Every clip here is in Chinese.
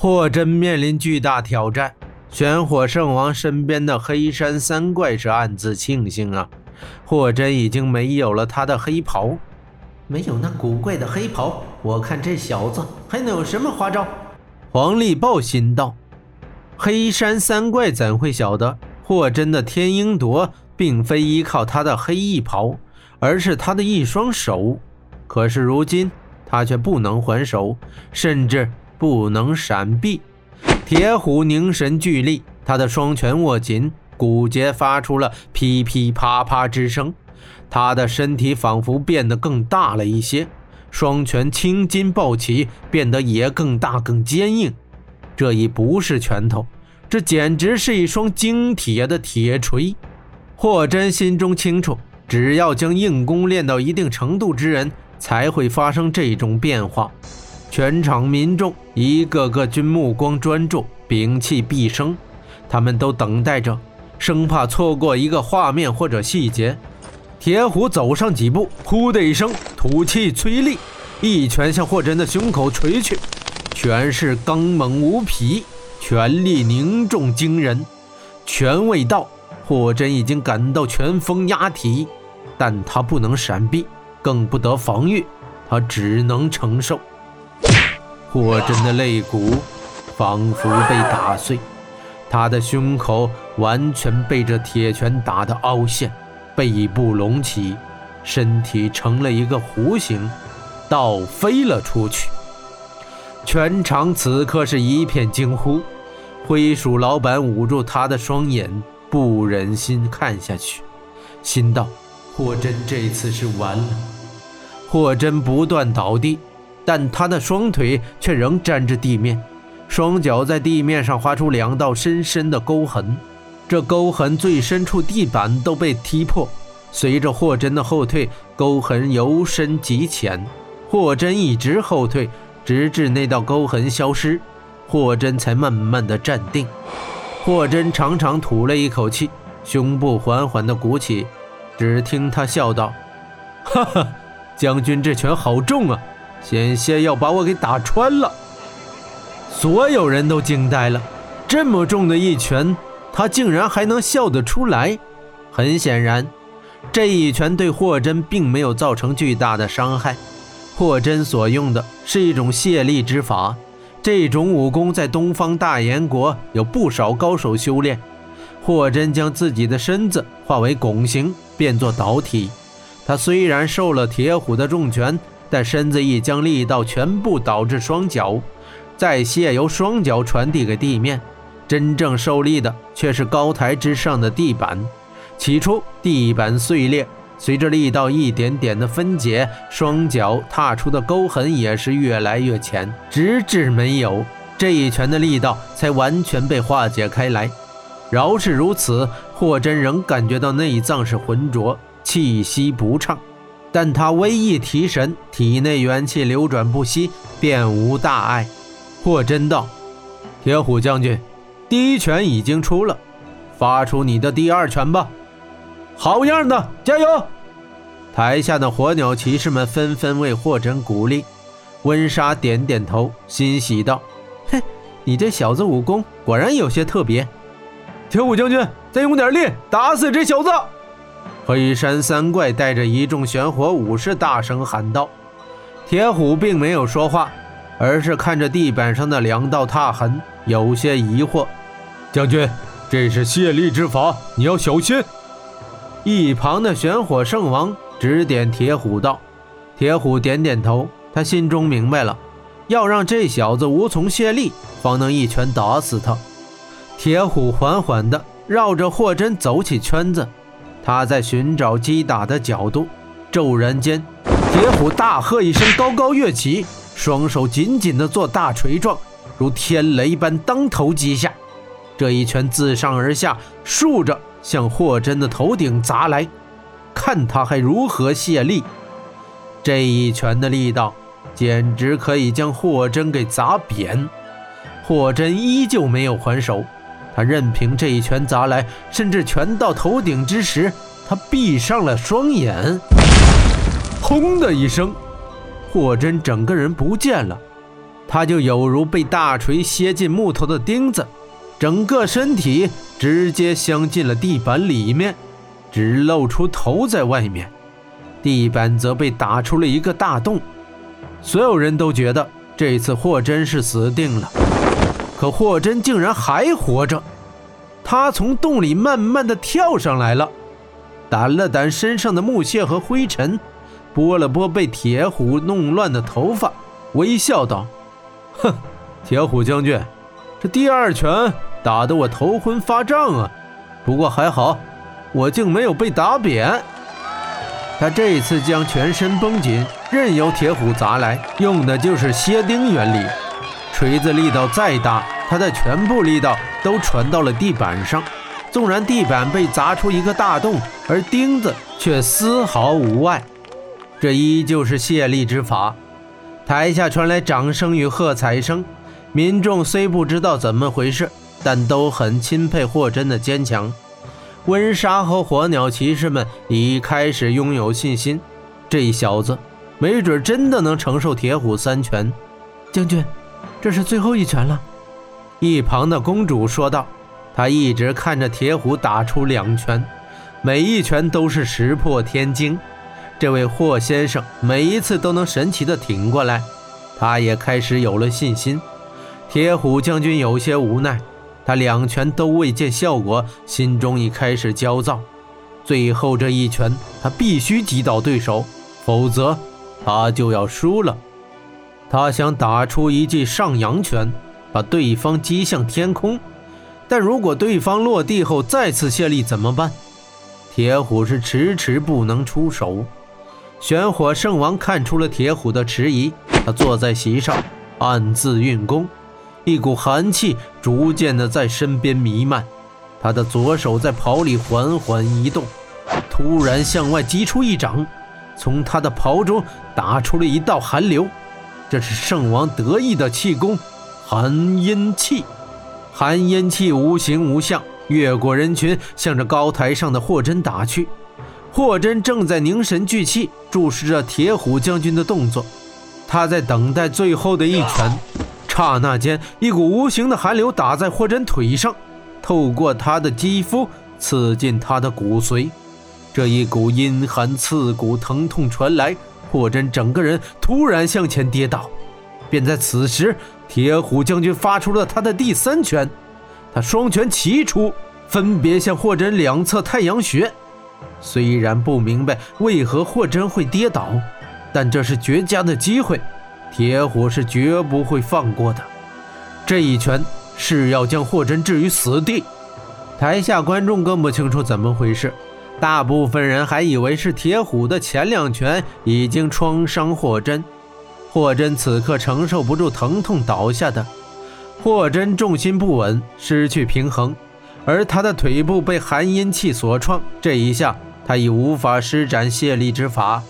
霍真面临巨大挑战，玄火圣王身边的黑山三怪是暗自庆幸啊，霍真已经没有了他的黑袍，没有那古怪的黑袍，我看这小子还能有什么花招？黄立豹心道。黑山三怪怎会晓得霍真的天鹰夺并非依靠他的黑衣袍，而是他的一双手。可是如今他却不能还手，甚至。不能闪避，铁虎凝神聚力，他的双拳握紧，骨节发出了噼噼啪啪之声。他的身体仿佛变得更大了一些，双拳青筋暴起，变得也更大更坚硬。这已不是拳头，这简直是一双精铁的铁锤。霍真心中清楚，只要将硬功练到一定程度之人，才会发生这种变化。全场民众一个个均目光专注，屏气毕生，他们都等待着，生怕错过一个画面或者细节。铁虎走上几步，呼的一声，吐气催力，一拳向霍真的胸口锤去，拳势刚猛无匹，拳力凝重惊人。拳未到，霍真已经感到拳风压体，但他不能闪避，更不得防御，他只能承受。霍真的肋骨仿佛被打碎，他的胸口完全被这铁拳打得凹陷，背部隆起，身体成了一个弧形，倒飞了出去。全场此刻是一片惊呼。灰鼠老板捂住他的双眼，不忍心看下去，心道：霍真这次是完了。霍真不断倒地。但他的双腿却仍沾着地面，双脚在地面上划出两道深深的沟痕，这沟痕最深处地板都被踢破。随着霍真的后退，沟痕由深及浅，霍真一直后退，直至那道沟痕消失，霍真才慢慢的站定。霍真长长吐了一口气，胸部缓缓的鼓起，只听他笑道：“哈哈，将军这拳好重啊！”险些要把我给打穿了，所有人都惊呆了。这么重的一拳，他竟然还能笑得出来。很显然，这一拳对霍真并没有造成巨大的伤害。霍真所用的是一种卸力之法，这种武功在东方大燕国有不少高手修炼。霍真将自己的身子化为拱形，变作导体。他虽然受了铁虎的重拳。但身子一将力道全部导至双脚，再卸由双脚传递给地面，真正受力的却是高台之上的地板。起初地板碎裂，随着力道一点点的分解，双脚踏出的沟痕也是越来越浅，直至没有。这一拳的力道才完全被化解开来。饶是如此，霍真仍感觉到内脏是浑浊，气息不畅。但他微一提神，体内元气流转不息，便无大碍。霍真道：“铁虎将军，第一拳已经出了，发出你的第二拳吧。”好样的，加油！台下的火鸟骑士们纷纷为霍真鼓励。温莎点点头，欣喜道：“嘿，你这小子武功果然有些特别。铁虎将军，再用点力，打死这小子！”黑山三怪带着一众玄火武士大声喊道：“铁虎并没有说话，而是看着地板上的两道踏痕，有些疑惑。将军，这是泄力之法，你要小心。”一旁的玄火圣王指点铁虎道：“铁虎点点头，他心中明白了，要让这小子无从泄力，方能一拳打死他。”铁虎缓缓地绕着霍真走起圈子。他在寻找击打的角度，骤然间，铁虎大喝一声，高高跃起，双手紧紧地做大锤状，如天雷般当头击下。这一拳自上而下，竖着向霍真的头顶砸来，看他还如何泄力。这一拳的力道，简直可以将霍真给砸扁。霍真依旧没有还手。他任凭这一拳砸来，甚至拳到头顶之时，他闭上了双眼。轰的一声，霍真整个人不见了。他就有如被大锤楔进木头的钉子，整个身体直接镶进了地板里面，只露出头在外面。地板则被打出了一个大洞。所有人都觉得这次霍真是死定了，可霍真竟然还活着。他从洞里慢慢的跳上来了，掸了掸身上的木屑和灰尘，拨了拨被铁虎弄乱的头发，微笑道。哼，铁虎将军，这第二拳打得我头昏发胀啊！不过还好，我竟没有被打扁。他这次将全身绷紧，任由铁虎砸来，用的就是蝎钉原理。锤子力道再大，他的全部力道都传到了地板上。纵然地板被砸出一个大洞，而钉子却丝毫无碍。这依旧是泄力之法。台下传来掌声与喝彩声，民众虽不知道怎么回事，但都很钦佩霍真的坚强。温莎和火鸟骑士们已开始拥有信心，这小子没准真的能承受铁虎三拳。将军，这是最后一拳了。一旁的公主说道，她一直看着铁虎打出两拳，每一拳都是石破天惊。这位霍先生每一次都能神奇的挺过来，他也开始有了信心。铁虎将军有些无奈，他两拳都未见效果，心中已开始焦躁。最后这一拳，他必须击倒对手，否则他就要输了。他想打出一记上扬拳，把对方击向天空，但如果对方落地后再次卸力怎么办？铁虎是迟迟不能出手。玄火圣王看出了铁虎的迟疑，他坐在席上，暗自运功，一股寒气逐渐的在身边弥漫。他的左手在袍里缓缓移动，突然向外击出一掌，从他的袍中打出了一道寒流。这是圣王得意的气功——寒阴气。寒阴气无形无相，越过人群，向着高台上的霍真打去。霍真正在凝神聚气，注视着铁虎将军的动作。他在等待最后的一拳。刹那间，一股无形的寒流打在霍真腿上，透过他的肌肤刺进他的骨髓。这一股阴寒刺骨疼痛传来，霍真整个人突然向前跌倒。便在此时，铁虎将军发出了他的第三拳。他双拳齐出，分别向霍真两侧太阳穴。虽然不明白为何霍真会跌倒，但这是绝佳的机会，铁虎是绝不会放过的。这一拳是要将霍真置于死地。台下观众更不清楚怎么回事，大部分人还以为是铁虎的前两拳已经创伤霍真，霍真此刻承受不住疼痛倒下的。霍真重心不稳，失去平衡，而他的腿部被寒阴气所创，这一下。他已无法施展泄力之法，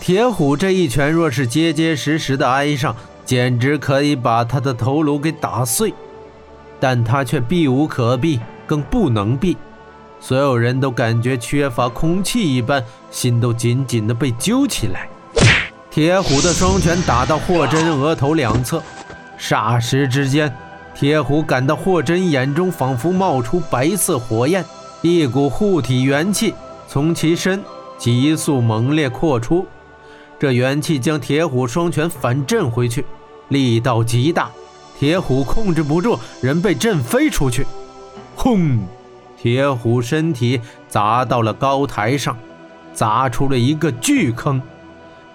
铁虎这一拳若是结结实实的挨上，简直可以把他的头颅给打碎。但他却避无可避，更不能避。所有人都感觉缺乏空气一般，心都紧紧的被揪起来。铁虎的双拳打到霍真额头两侧，霎时之间，铁虎感到霍真眼中仿佛冒出白色火焰，一股护体元气。从其身急速猛烈扩出，这元气将铁虎双拳反震回去，力道极大，铁虎控制不住，人被震飞出去。轰！铁虎身体砸到了高台上，砸出了一个巨坑，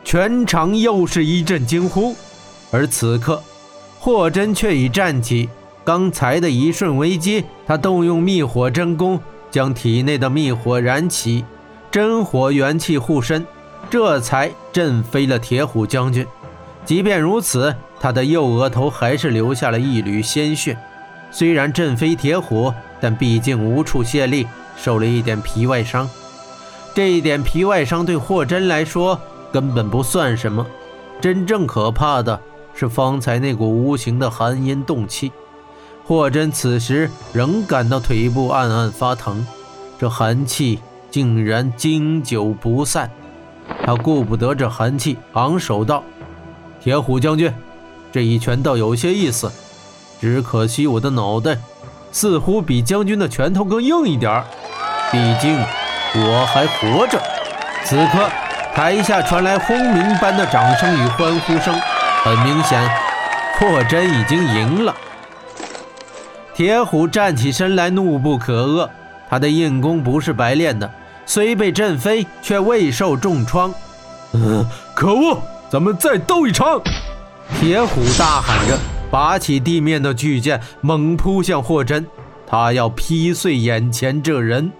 全场又是一阵惊呼。而此刻，霍真却已站起，刚才的一瞬危机，他动用灭火真功。将体内的密火燃起，真火元气护身，这才震飞了铁虎将军。即便如此，他的右额头还是留下了一缕鲜血。虽然震飞铁虎，但毕竟无处泄力，受了一点皮外伤。这一点皮外伤对霍真来说根本不算什么，真正可怕的是方才那股无形的寒阴动气。霍真此时仍感到腿部暗暗发疼，这寒气竟然经久不散。他顾不得这寒气，昂首道：“铁虎将军，这一拳倒有些意思，只可惜我的脑袋似乎比将军的拳头更硬一点儿。毕竟我还活着。此刻，台下传来轰鸣般的掌声与欢呼声。很明显，霍真已经赢了。铁虎站起身来，怒不可遏。他的硬功不是白练的，虽被震飞，却未受重创。嗯，可恶！咱们再斗一场！铁虎大喊着，拔起地面的巨剑，猛扑向霍真。他要劈碎眼前这人。